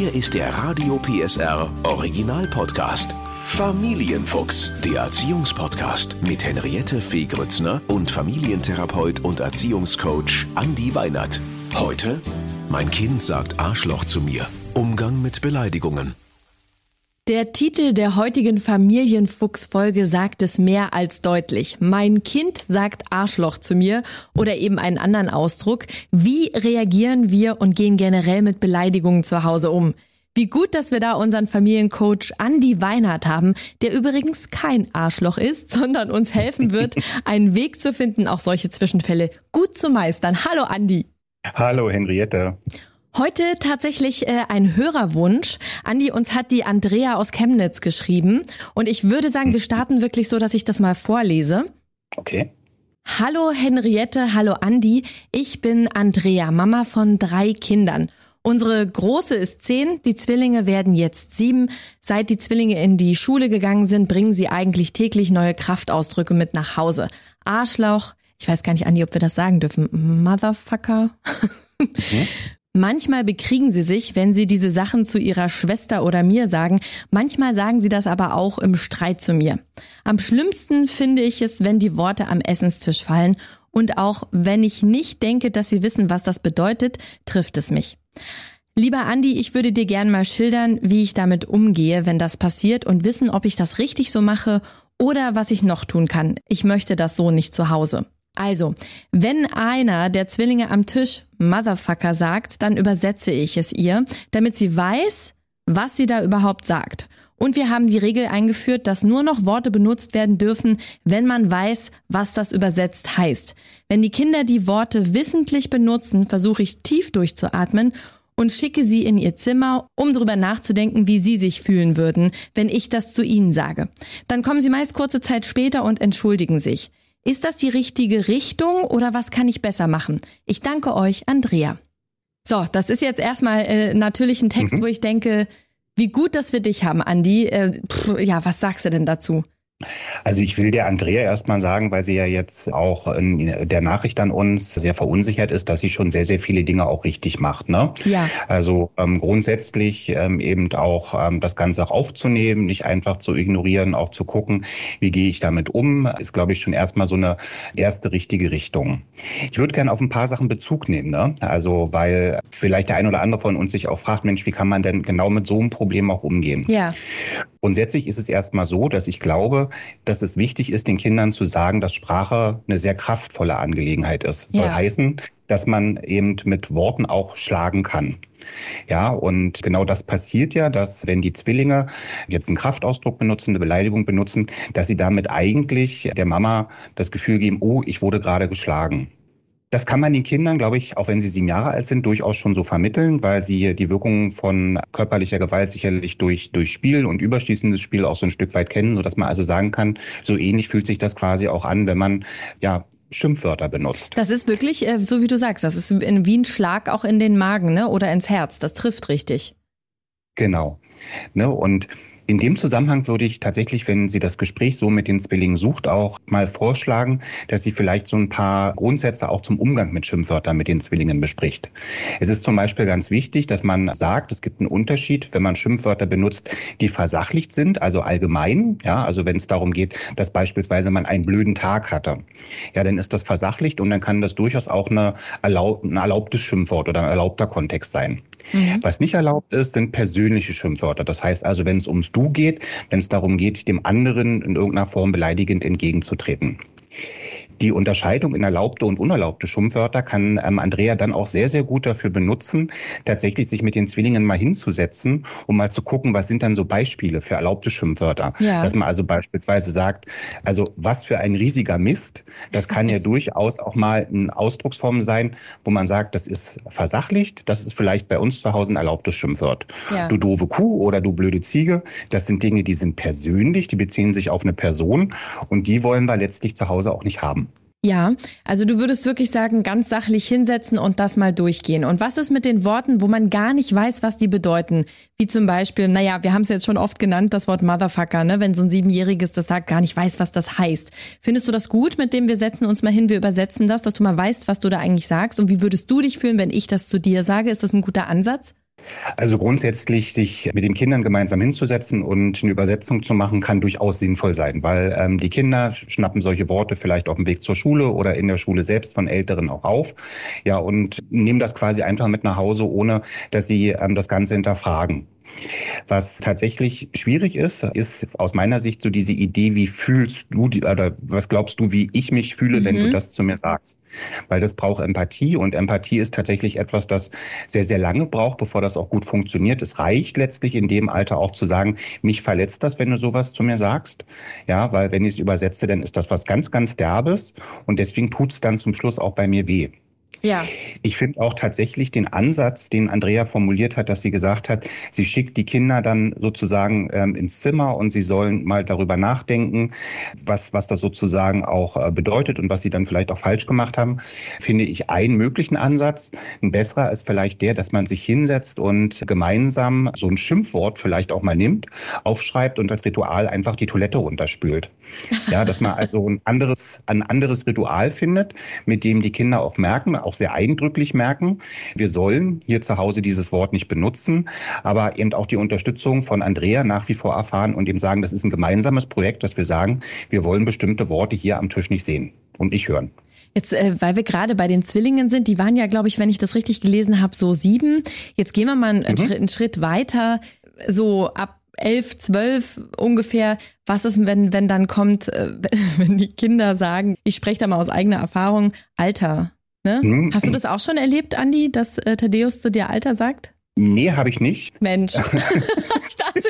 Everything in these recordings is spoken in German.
Hier ist der Radio PSR Original Podcast. Familienfuchs, der Erziehungspodcast mit Henriette Fee Grützner und Familientherapeut und Erziehungscoach Andi Weinert. Heute, mein Kind sagt Arschloch zu mir. Umgang mit Beleidigungen. Der Titel der heutigen Familienfuchs-Folge sagt es mehr als deutlich. Mein Kind sagt Arschloch zu mir oder eben einen anderen Ausdruck. Wie reagieren wir und gehen generell mit Beleidigungen zu Hause um? Wie gut, dass wir da unseren Familiencoach Andy Weinhardt haben, der übrigens kein Arschloch ist, sondern uns helfen wird, einen Weg zu finden, auch solche Zwischenfälle gut zu meistern. Hallo Andy. Hallo Henriette. Heute tatsächlich äh, ein Hörerwunsch. Andi, uns hat die Andrea aus Chemnitz geschrieben. Und ich würde sagen, wir starten wirklich so, dass ich das mal vorlese. Okay. Hallo Henriette, hallo Andi. Ich bin Andrea, Mama von drei Kindern. Unsere Große ist zehn, die Zwillinge werden jetzt sieben. Seit die Zwillinge in die Schule gegangen sind, bringen sie eigentlich täglich neue Kraftausdrücke mit nach Hause. Arschlauch, ich weiß gar nicht, Andi, ob wir das sagen dürfen. Motherfucker. Mhm. Manchmal bekriegen sie sich, wenn sie diese Sachen zu ihrer Schwester oder mir sagen. Manchmal sagen sie das aber auch im Streit zu mir. Am schlimmsten finde ich es, wenn die Worte am Essenstisch fallen. Und auch wenn ich nicht denke, dass sie wissen, was das bedeutet, trifft es mich. Lieber Andi, ich würde dir gern mal schildern, wie ich damit umgehe, wenn das passiert und wissen, ob ich das richtig so mache oder was ich noch tun kann. Ich möchte das so nicht zu Hause. Also, wenn einer der Zwillinge am Tisch Motherfucker sagt, dann übersetze ich es ihr, damit sie weiß, was sie da überhaupt sagt. Und wir haben die Regel eingeführt, dass nur noch Worte benutzt werden dürfen, wenn man weiß, was das übersetzt heißt. Wenn die Kinder die Worte wissentlich benutzen, versuche ich tief durchzuatmen und schicke sie in ihr Zimmer, um darüber nachzudenken, wie sie sich fühlen würden, wenn ich das zu ihnen sage. Dann kommen sie meist kurze Zeit später und entschuldigen sich. Ist das die richtige Richtung oder was kann ich besser machen? Ich danke euch, Andrea. So, das ist jetzt erstmal äh, natürlich ein Text, mhm. wo ich denke, wie gut, dass wir dich haben, Andi. Äh, pff, ja, was sagst du denn dazu? Also ich will der Andrea erstmal sagen, weil sie ja jetzt auch in der Nachricht an uns sehr verunsichert ist, dass sie schon sehr, sehr viele Dinge auch richtig macht. Ne? Ja. Also ähm, grundsätzlich ähm, eben auch ähm, das Ganze auch aufzunehmen, nicht einfach zu ignorieren, auch zu gucken, wie gehe ich damit um, ist, glaube ich, schon erstmal so eine erste richtige Richtung. Ich würde gerne auf ein paar Sachen Bezug nehmen. Ne? Also weil vielleicht der ein oder andere von uns sich auch fragt, Mensch, wie kann man denn genau mit so einem Problem auch umgehen? Ja. Grundsätzlich ist es erstmal so, dass ich glaube, dass es wichtig ist, den Kindern zu sagen, dass Sprache eine sehr kraftvolle Angelegenheit ist. Ja. Soll heißen, dass man eben mit Worten auch schlagen kann. Ja, und genau das passiert ja, dass wenn die Zwillinge jetzt einen Kraftausdruck benutzen, eine Beleidigung benutzen, dass sie damit eigentlich der Mama das Gefühl geben, oh, ich wurde gerade geschlagen. Das kann man den Kindern, glaube ich, auch wenn sie sieben Jahre alt sind, durchaus schon so vermitteln, weil sie die Wirkungen von körperlicher Gewalt sicherlich durch, durch Spiel und überschließendes Spiel auch so ein Stück weit kennen, sodass man also sagen kann, so ähnlich fühlt sich das quasi auch an, wenn man ja Schimpfwörter benutzt. Das ist wirklich, äh, so wie du sagst, das ist wie ein Schlag auch in den Magen ne? oder ins Herz. Das trifft richtig. Genau. Ne? Und in dem Zusammenhang würde ich tatsächlich, wenn sie das Gespräch so mit den Zwillingen sucht, auch mal vorschlagen, dass sie vielleicht so ein paar Grundsätze auch zum Umgang mit Schimpfwörtern mit den Zwillingen bespricht. Es ist zum Beispiel ganz wichtig, dass man sagt, es gibt einen Unterschied, wenn man Schimpfwörter benutzt, die versachlicht sind, also allgemein. Ja, also wenn es darum geht, dass beispielsweise man einen blöden Tag hatte. Ja, dann ist das versachlicht und dann kann das durchaus auch eine erlaub, ein erlaubtes Schimpfwort oder ein erlaubter Kontext sein. Mhm. Was nicht erlaubt ist, sind persönliche Schimpfwörter. Das heißt also, wenn es ums Du geht, wenn es darum geht, dem anderen in irgendeiner Form beleidigend entgegenzutreten. Die Unterscheidung in erlaubte und unerlaubte Schimpfwörter kann ähm, Andrea dann auch sehr, sehr gut dafür benutzen, tatsächlich sich mit den Zwillingen mal hinzusetzen, um mal zu gucken, was sind dann so Beispiele für erlaubte Schimpfwörter. Ja. Dass man also beispielsweise sagt, also was für ein riesiger Mist, das kann ja durchaus auch mal eine Ausdrucksform sein, wo man sagt, das ist versachlicht, das ist vielleicht bei uns zu Hause ein erlaubtes Schimpfwort. Ja. Du doofe Kuh oder du blöde Ziege, das sind Dinge, die sind persönlich, die beziehen sich auf eine Person und die wollen wir letztlich zu Hause auch nicht haben. Ja, also du würdest wirklich sagen, ganz sachlich hinsetzen und das mal durchgehen. Und was ist mit den Worten, wo man gar nicht weiß, was die bedeuten? Wie zum Beispiel, naja, wir haben es jetzt schon oft genannt, das Wort Motherfucker, ne? Wenn so ein Siebenjähriges das sagt, gar nicht weiß, was das heißt. Findest du das gut, mit dem wir setzen uns mal hin, wir übersetzen das, dass du mal weißt, was du da eigentlich sagst? Und wie würdest du dich fühlen, wenn ich das zu dir sage? Ist das ein guter Ansatz? Also grundsätzlich sich mit den Kindern gemeinsam hinzusetzen und eine Übersetzung zu machen, kann durchaus sinnvoll sein, weil ähm, die Kinder schnappen solche Worte vielleicht auf dem Weg zur Schule oder in der Schule selbst von Älteren auch auf, ja und nehmen das quasi einfach mit nach Hause, ohne dass sie ähm, das Ganze hinterfragen. Was tatsächlich schwierig ist, ist aus meiner Sicht so diese Idee, wie fühlst du oder was glaubst du, wie ich mich fühle, mhm. wenn du mhm. das zu mir sagst? Weil das braucht Empathie und Empathie ist tatsächlich etwas, das sehr, sehr lange braucht, bevor das auch gut funktioniert. Es reicht letztlich in dem Alter auch zu sagen, mich verletzt das, wenn du sowas zu mir sagst. Ja, weil wenn ich es übersetze, dann ist das was ganz, ganz Derbes und deswegen tut es dann zum Schluss auch bei mir weh. Ja. Ich finde auch tatsächlich den Ansatz, den Andrea formuliert hat, dass sie gesagt hat, sie schickt die Kinder dann sozusagen ähm, ins Zimmer und sie sollen mal darüber nachdenken, was, was das sozusagen auch äh, bedeutet und was sie dann vielleicht auch falsch gemacht haben, finde ich einen möglichen Ansatz. Ein besserer ist vielleicht der, dass man sich hinsetzt und gemeinsam so ein Schimpfwort vielleicht auch mal nimmt, aufschreibt und als Ritual einfach die Toilette runterspült. Ja, dass man also ein anderes, ein anderes Ritual findet, mit dem die Kinder auch merken, auch sehr eindrücklich merken, wir sollen hier zu Hause dieses Wort nicht benutzen, aber eben auch die Unterstützung von Andrea nach wie vor erfahren und eben sagen, das ist ein gemeinsames Projekt, dass wir sagen, wir wollen bestimmte Worte hier am Tisch nicht sehen und nicht hören. Jetzt, äh, weil wir gerade bei den Zwillingen sind, die waren ja, glaube ich, wenn ich das richtig gelesen habe, so sieben. Jetzt gehen wir mal einen, mhm. Schritt, einen Schritt weiter, so ab elf, zwölf ungefähr. Was ist, wenn, wenn dann kommt, äh, wenn die Kinder sagen, ich spreche da mal aus eigener Erfahrung, Alter. Ne? Mhm. Hast du das auch schon erlebt, Andi, dass äh, Thaddeus zu dir Alter sagt? Nee, habe ich nicht. Mensch. ich dachte,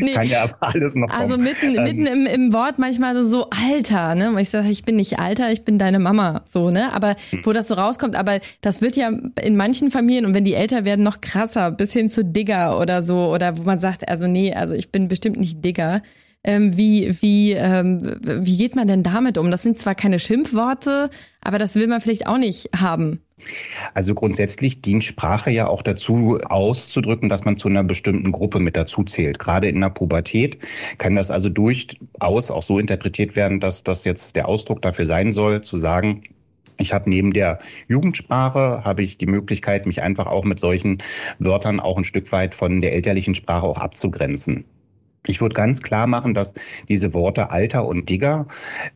nee. Kann ja alles noch Also mitten, ähm. mitten im, im Wort manchmal so Alter, ne? ich sage, ich bin nicht Alter, ich bin deine Mama, so, ne? Aber hm. wo das so rauskommt, aber das wird ja in manchen Familien und wenn die älter werden, noch krasser, bis hin zu Digger oder so, oder wo man sagt, also nee, also ich bin bestimmt nicht Digger. Ähm, wie, wie, ähm, wie geht man denn damit um? Das sind zwar keine Schimpfworte, aber das will man vielleicht auch nicht haben. Also grundsätzlich dient Sprache ja auch dazu, auszudrücken, dass man zu einer bestimmten Gruppe mit dazu zählt. Gerade in der Pubertät kann das also durchaus auch so interpretiert werden, dass das jetzt der Ausdruck dafür sein soll, zu sagen, ich habe neben der Jugendsprache habe ich die Möglichkeit, mich einfach auch mit solchen Wörtern auch ein Stück weit von der elterlichen Sprache auch abzugrenzen. Ich würde ganz klar machen, dass diese Worte Alter und Digger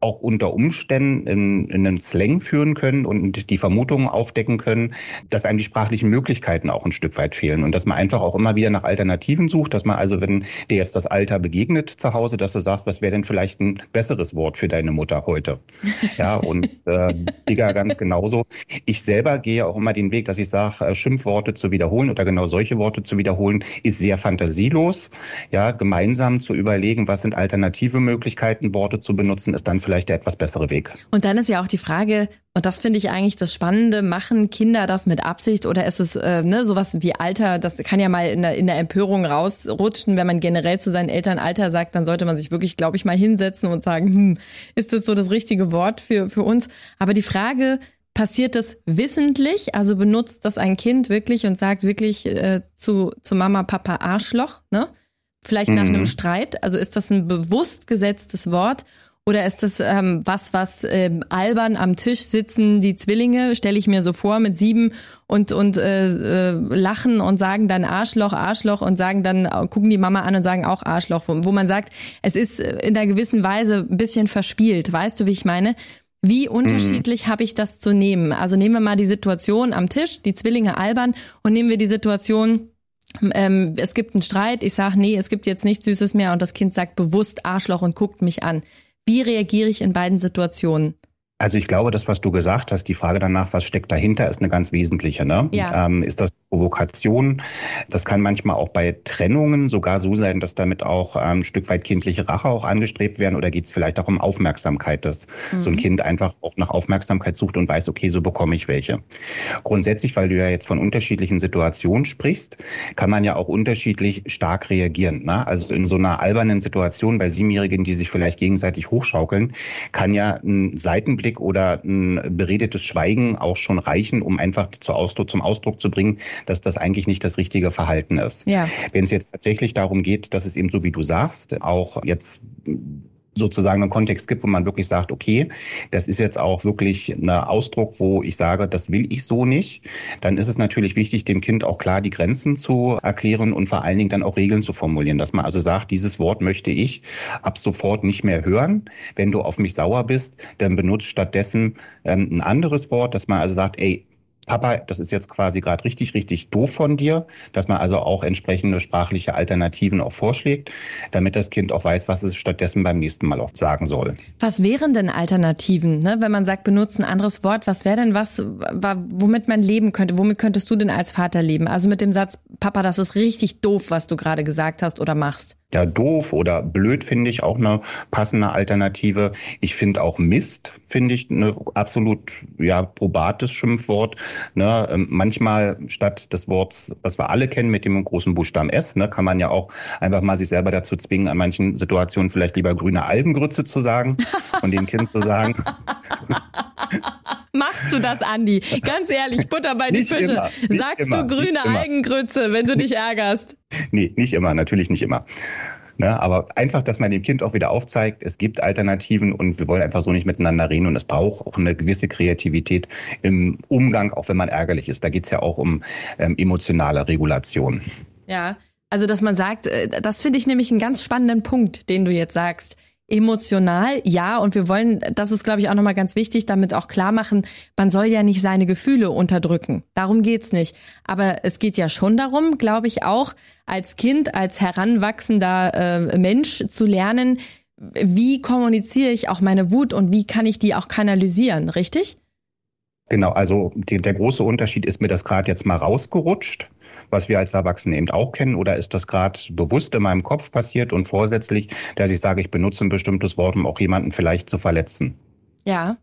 auch unter Umständen in, in einen Slang führen können und die Vermutungen aufdecken können, dass einem die sprachlichen Möglichkeiten auch ein Stück weit fehlen und dass man einfach auch immer wieder nach Alternativen sucht, dass man also, wenn dir jetzt das Alter begegnet zu Hause, dass du sagst, was wäre denn vielleicht ein besseres Wort für deine Mutter heute? Ja, und äh, Digger ganz genauso. Ich selber gehe auch immer den Weg, dass ich sage, äh, Schimpfworte zu wiederholen oder genau solche Worte zu wiederholen, ist sehr fantasielos. Ja, gemeinsam gemeinsam zu überlegen, was sind alternative Möglichkeiten, Worte zu benutzen, ist dann vielleicht der etwas bessere Weg. Und dann ist ja auch die Frage, und das finde ich eigentlich das Spannende, machen Kinder das mit Absicht oder ist es äh, ne, sowas wie Alter, das kann ja mal in der, in der Empörung rausrutschen, wenn man generell zu seinen Eltern Alter sagt, dann sollte man sich wirklich, glaube ich, mal hinsetzen und sagen, hm, ist das so das richtige Wort für, für uns? Aber die Frage, passiert das wissentlich? Also benutzt das ein Kind wirklich und sagt wirklich äh, zu, zu Mama, Papa Arschloch, ne? Vielleicht nach mhm. einem Streit? Also ist das ein bewusst gesetztes Wort? Oder ist das ähm, was, was ähm, albern am Tisch sitzen, die Zwillinge, stelle ich mir so vor, mit sieben und, und äh, äh, lachen und sagen dann Arschloch, Arschloch und sagen dann, äh, gucken die Mama an und sagen auch Arschloch, wo, wo man sagt, es ist in einer gewissen Weise ein bisschen verspielt. Weißt du, wie ich meine? Wie unterschiedlich mhm. habe ich das zu nehmen? Also nehmen wir mal die Situation am Tisch, die Zwillinge albern und nehmen wir die Situation, ähm, es gibt einen Streit, ich sage, nee, es gibt jetzt nichts Süßes mehr und das Kind sagt bewusst Arschloch und guckt mich an. Wie reagiere ich in beiden Situationen? Also ich glaube, das, was du gesagt hast, die Frage danach, was steckt dahinter, ist eine ganz wesentliche. Ne? Ja. Ähm, ist das Provokation? Das kann manchmal auch bei Trennungen sogar so sein, dass damit auch ähm, ein Stück weit kindliche Rache auch angestrebt werden oder geht es vielleicht auch um Aufmerksamkeit, dass mhm. so ein Kind einfach auch nach Aufmerksamkeit sucht und weiß, okay, so bekomme ich welche. Grundsätzlich, weil du ja jetzt von unterschiedlichen Situationen sprichst, kann man ja auch unterschiedlich stark reagieren. Ne? Also in so einer albernen Situation bei Siebenjährigen, die sich vielleicht gegenseitig hochschaukeln, kann ja ein Seitenblick oder ein beredetes Schweigen auch schon reichen, um einfach zu Ausdruck, zum Ausdruck zu bringen, dass das eigentlich nicht das richtige Verhalten ist. Ja. Wenn es jetzt tatsächlich darum geht, dass es eben so wie du sagst, auch jetzt sozusagen einen Kontext gibt, wo man wirklich sagt, okay, das ist jetzt auch wirklich ein Ausdruck, wo ich sage, das will ich so nicht, dann ist es natürlich wichtig, dem Kind auch klar die Grenzen zu erklären und vor allen Dingen dann auch Regeln zu formulieren, dass man also sagt, dieses Wort möchte ich ab sofort nicht mehr hören. Wenn du auf mich sauer bist, dann benutzt stattdessen ähm, ein anderes Wort, dass man also sagt, ey, Papa, das ist jetzt quasi gerade richtig, richtig doof von dir, dass man also auch entsprechende sprachliche Alternativen auch vorschlägt, damit das Kind auch weiß, was es stattdessen beim nächsten Mal auch sagen soll. Was wären denn Alternativen, ne? wenn man sagt, benutzt ein anderes Wort? Was wäre denn was, womit man leben könnte? Womit könntest du denn als Vater leben? Also mit dem Satz, Papa, das ist richtig doof, was du gerade gesagt hast oder machst ja, doof oder blöd finde ich auch eine passende Alternative. Ich finde auch Mist, finde ich eine absolut ja, probates Schimpfwort. Ne? Ähm, manchmal statt des Worts, was wir alle kennen mit dem großen Buchstaben S, ne, kann man ja auch einfach mal sich selber dazu zwingen, an manchen Situationen vielleicht lieber grüne Algengrütze zu sagen und dem Kind zu sagen. Machst du das, Andi? Ganz ehrlich, Butter bei die Fische. Sagst immer, du grüne Algengrütze, wenn du dich ärgerst? Nee, nicht immer, natürlich nicht immer. Ne, aber einfach, dass man dem Kind auch wieder aufzeigt, es gibt Alternativen und wir wollen einfach so nicht miteinander reden und es braucht auch eine gewisse Kreativität im Umgang, auch wenn man ärgerlich ist. Da geht es ja auch um ähm, emotionale Regulation. Ja, also dass man sagt, äh, das finde ich nämlich einen ganz spannenden Punkt, den du jetzt sagst emotional, ja, und wir wollen, das ist, glaube ich, auch nochmal ganz wichtig, damit auch klar machen, man soll ja nicht seine Gefühle unterdrücken. Darum geht's nicht. Aber es geht ja schon darum, glaube ich, auch als Kind, als heranwachsender äh, Mensch zu lernen, wie kommuniziere ich auch meine Wut und wie kann ich die auch kanalisieren, richtig? Genau, also die, der große Unterschied ist mir das gerade jetzt mal rausgerutscht was wir als Erwachsene eben auch kennen? Oder ist das gerade bewusst in meinem Kopf passiert und vorsätzlich, dass ich sage, ich benutze ein bestimmtes Wort, um auch jemanden vielleicht zu verletzen? Ja.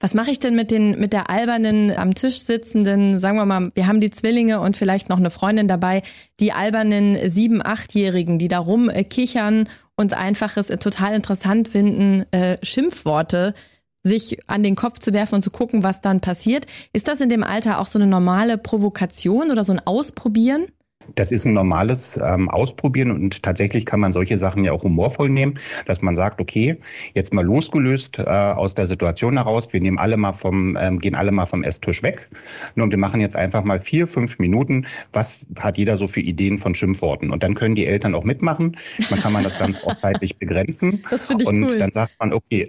Was mache ich denn mit den mit der albernen am Tisch sitzenden, sagen wir mal, wir haben die Zwillinge und vielleicht noch eine Freundin dabei, die albernen sieben, achtjährigen, die da rumkichern und einfaches total interessant finden, äh, Schimpfworte sich an den Kopf zu werfen und zu gucken, was dann passiert. Ist das in dem Alter auch so eine normale Provokation oder so ein Ausprobieren? Das ist ein normales ähm, Ausprobieren und tatsächlich kann man solche Sachen ja auch humorvoll nehmen, dass man sagt, okay, jetzt mal losgelöst äh, aus der Situation heraus, wir nehmen alle mal vom, ähm, gehen alle mal vom Esstisch weg und wir machen jetzt einfach mal vier, fünf Minuten, was hat jeder so für Ideen von Schimpfworten und dann können die Eltern auch mitmachen. Man kann man das ganz auch zeitlich begrenzen das ich und cool. dann sagt man, okay,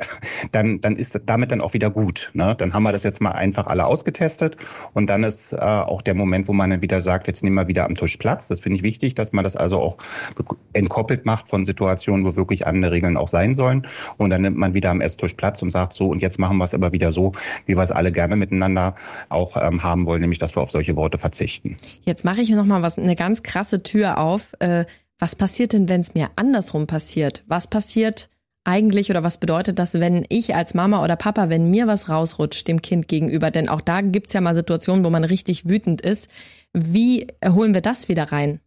dann, dann ist damit dann auch wieder gut. Ne? Dann haben wir das jetzt mal einfach alle ausgetestet und dann ist äh, auch der Moment, wo man dann wieder sagt, jetzt nehmen wir wieder am Tisch Platz Platz. Das finde ich wichtig, dass man das also auch entkoppelt macht von Situationen, wo wirklich andere Regeln auch sein sollen. Und dann nimmt man wieder am Esstisch Platz und sagt so, und jetzt machen wir es aber wieder so, wie wir es alle gerne miteinander auch ähm, haben wollen, nämlich dass wir auf solche Worte verzichten. Jetzt mache ich noch mal was, eine ganz krasse Tür auf. Äh, was passiert denn, wenn es mir andersrum passiert? Was passiert, eigentlich oder was bedeutet das, wenn ich als Mama oder Papa, wenn mir was rausrutscht dem Kind gegenüber, denn auch da gibt's ja mal Situationen, wo man richtig wütend ist. Wie holen wir das wieder rein?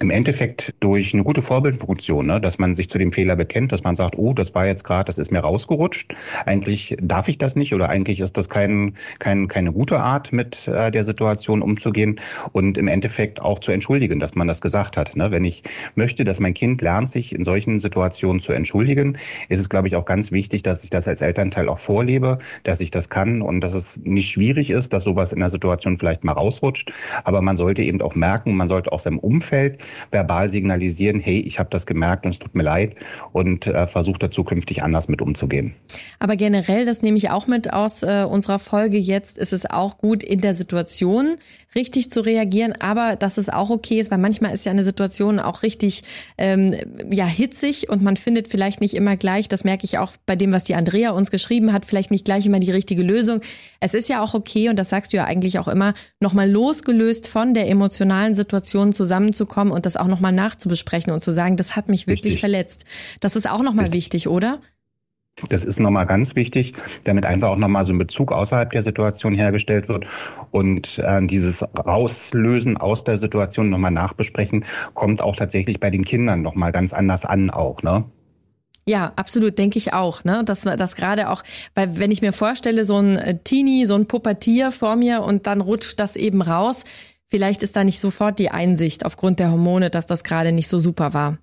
Im Endeffekt durch eine gute Vorbildfunktion, ne? dass man sich zu dem Fehler bekennt, dass man sagt, oh, das war jetzt gerade, das ist mir rausgerutscht. Eigentlich darf ich das nicht oder eigentlich ist das kein, kein, keine gute Art, mit äh, der Situation umzugehen und im Endeffekt auch zu entschuldigen, dass man das gesagt hat. Ne? Wenn ich möchte, dass mein Kind lernt, sich in solchen Situationen zu entschuldigen, ist es, glaube ich, auch ganz wichtig, dass ich das als Elternteil auch vorlebe, dass ich das kann und dass es nicht schwierig ist, dass sowas in der Situation vielleicht mal rausrutscht. Aber man sollte eben auch merken, man sollte auch seinem Umfeld verbal signalisieren, hey, ich habe das gemerkt und es tut mir leid und äh, versucht da zukünftig anders mit umzugehen. Aber generell, das nehme ich auch mit aus äh, unserer Folge jetzt, ist es auch gut, in der Situation richtig zu reagieren, aber dass es auch okay ist, weil manchmal ist ja eine Situation auch richtig ähm, ja hitzig und man findet vielleicht nicht immer gleich, das merke ich auch bei dem, was die Andrea uns geschrieben hat, vielleicht nicht gleich immer die richtige Lösung. Es ist ja auch okay, und das sagst du ja eigentlich auch immer, nochmal losgelöst von der emotionalen Situation zusammenzukommen und das auch nochmal nachzubesprechen und zu sagen, das hat mich wirklich Richtig. verletzt. Das ist auch nochmal wichtig, oder? Das ist nochmal ganz wichtig, damit einfach auch nochmal so ein Bezug außerhalb der Situation hergestellt wird. Und äh, dieses Rauslösen aus der Situation nochmal nachbesprechen, kommt auch tatsächlich bei den Kindern nochmal ganz anders an auch, ne? Ja, absolut, denke ich auch, ne? Dass das gerade auch, weil wenn ich mir vorstelle, so ein äh, Teenie, so ein Puppetier vor mir und dann rutscht das eben raus, vielleicht ist da nicht sofort die Einsicht aufgrund der Hormone, dass das gerade nicht so super war.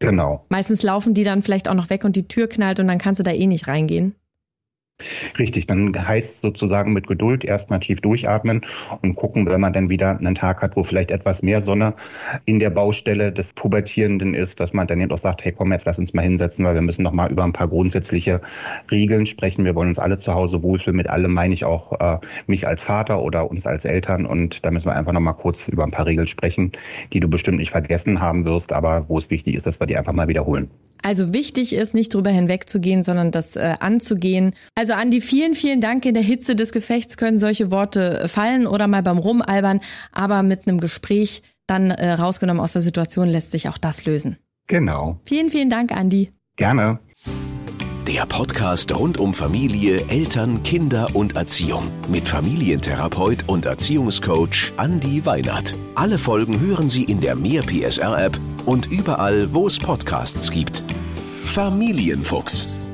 Genau. Meistens laufen die dann vielleicht auch noch weg und die Tür knallt und dann kannst du da eh nicht reingehen. Richtig, dann heißt sozusagen mit Geduld erstmal tief durchatmen und gucken, wenn man dann wieder einen Tag hat, wo vielleicht etwas mehr Sonne in der Baustelle des Pubertierenden ist, dass man dann eben auch sagt, hey komm, jetzt lass uns mal hinsetzen, weil wir müssen noch mal über ein paar grundsätzliche Regeln sprechen. Wir wollen uns alle zu Hause wohlfühlen. Mit allem meine ich auch äh, mich als Vater oder uns als Eltern und da müssen wir einfach noch mal kurz über ein paar Regeln sprechen, die du bestimmt nicht vergessen haben wirst, aber wo es wichtig ist, dass wir die einfach mal wiederholen. Also wichtig ist, nicht drüber hinwegzugehen, sondern das äh, anzugehen. Also Andi, vielen, vielen Dank. In der Hitze des Gefechts können solche Worte fallen oder mal beim Rumalbern, aber mit einem Gespräch dann äh, rausgenommen aus der Situation lässt sich auch das lösen. Genau. Vielen, vielen Dank, Andi. Gerne. Der Podcast rund um Familie, Eltern, Kinder und Erziehung mit Familientherapeut und Erziehungscoach Andi Weinert. Alle Folgen hören Sie in der Mehr PSR App und überall, wo es Podcasts gibt. Familienfuchs,